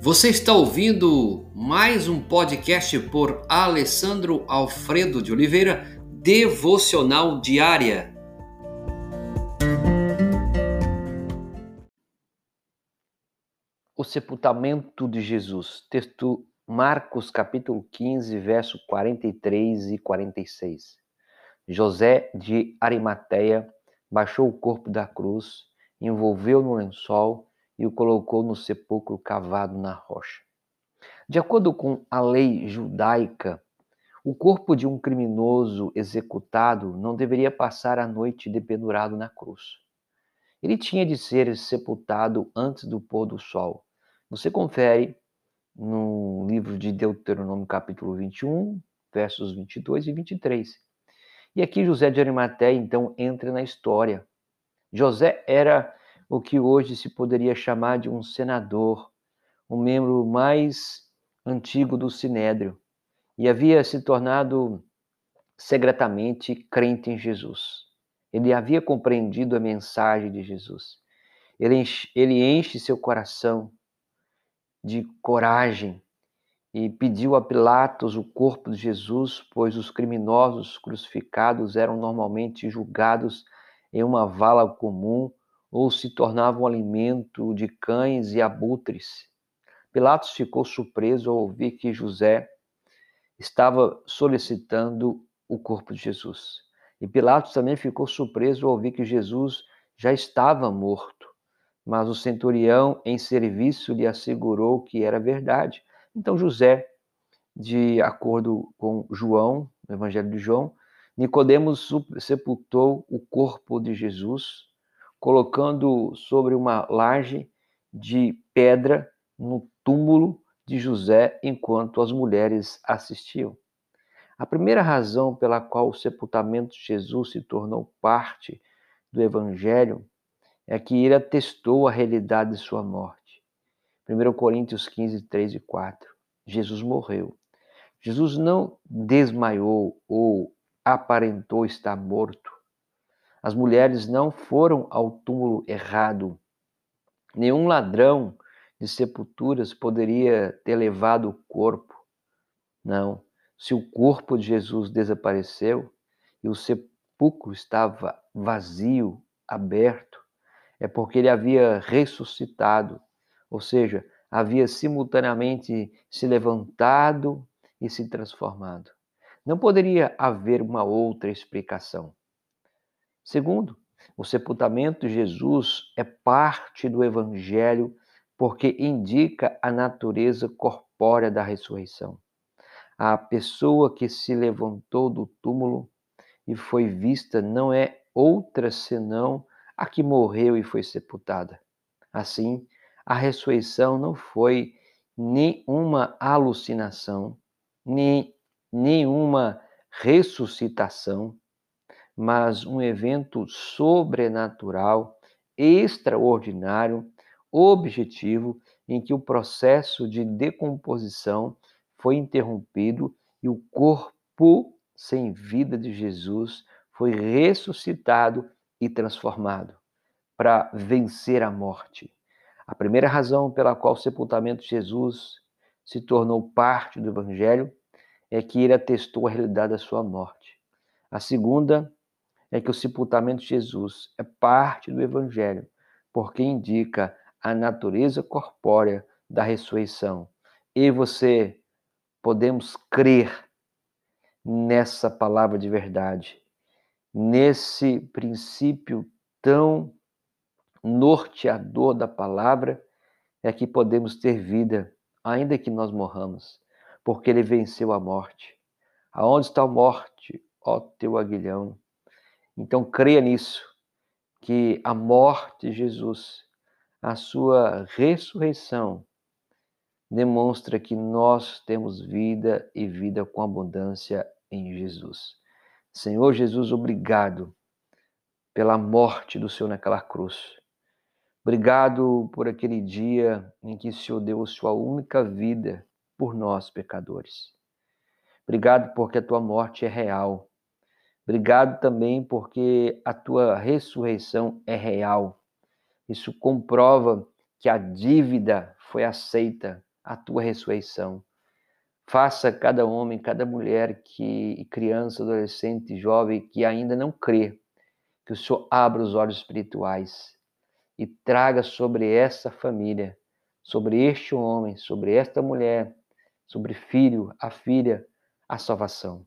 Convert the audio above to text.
Você está ouvindo mais um podcast por Alessandro Alfredo de Oliveira, Devocional Diária. O sepultamento de Jesus, texto Marcos capítulo 15, verso 43 e 46. José de Arimateia baixou o corpo da cruz, envolveu no lençol e o colocou no sepulcro cavado na rocha. De acordo com a lei judaica, o corpo de um criminoso executado não deveria passar a noite dependurado na cruz. Ele tinha de ser sepultado antes do pôr do sol. Você confere no livro de Deuteronômio, capítulo 21, versos 22 e 23. E aqui José de Arimateia, então, entra na história. José era o que hoje se poderia chamar de um senador, um membro mais antigo do Sinédrio, e havia se tornado secretamente crente em Jesus. Ele havia compreendido a mensagem de Jesus. Ele enche, ele enche seu coração de coragem e pediu a Pilatos o corpo de Jesus, pois os criminosos crucificados eram normalmente julgados em uma vala comum ou se tornavam alimento de cães e abutres. Pilatos ficou surpreso ao ouvir que José estava solicitando o corpo de Jesus. E Pilatos também ficou surpreso ao ouvir que Jesus já estava morto. Mas o centurião em serviço lhe assegurou que era verdade. Então José, de acordo com João, no Evangelho de João, Nicodemos sepultou o corpo de Jesus colocando sobre uma laje de pedra no túmulo de José enquanto as mulheres assistiam. A primeira razão pela qual o sepultamento de Jesus se tornou parte do Evangelho é que ele atestou a realidade de sua morte. 1 Coríntios 15, 3 e 4. Jesus morreu. Jesus não desmaiou ou aparentou estar morto. As mulheres não foram ao túmulo errado. Nenhum ladrão de sepulturas poderia ter levado o corpo. Não. Se o corpo de Jesus desapareceu e o sepulcro estava vazio, aberto, é porque ele havia ressuscitado, ou seja, havia simultaneamente se levantado e se transformado. Não poderia haver uma outra explicação. Segundo, o sepultamento de Jesus é parte do evangelho porque indica a natureza corpórea da ressurreição. A pessoa que se levantou do túmulo e foi vista não é outra senão a que morreu e foi sepultada. Assim, a ressurreição não foi nem uma alucinação, nem nenhuma ressuscitação, mas um evento sobrenatural, extraordinário, objetivo, em que o processo de decomposição foi interrompido e o corpo sem vida de Jesus foi ressuscitado e transformado para vencer a morte. A primeira razão pela qual o sepultamento de Jesus se tornou parte do Evangelho é que ele atestou a realidade da sua morte. A segunda é que o sepultamento de Jesus é parte do Evangelho, porque indica a natureza corpórea da ressurreição. E você podemos crer nessa palavra de verdade, nesse princípio tão norteador da palavra, é que podemos ter vida, ainda que nós morramos, porque ele venceu a morte. Aonde está a morte, ó teu aguilhão? Então creia nisso, que a morte de Jesus, a sua ressurreição, demonstra que nós temos vida e vida com abundância em Jesus. Senhor Jesus, obrigado pela morte do Senhor naquela cruz. Obrigado por aquele dia em que o Senhor deu sua única vida por nós, pecadores. Obrigado porque a tua morte é real Obrigado também porque a tua ressurreição é real. Isso comprova que a dívida foi aceita, a tua ressurreição. Faça cada homem, cada mulher que criança, adolescente, jovem que ainda não crê, que o Senhor abra os olhos espirituais e traga sobre essa família, sobre este homem, sobre esta mulher, sobre filho, a filha, a salvação.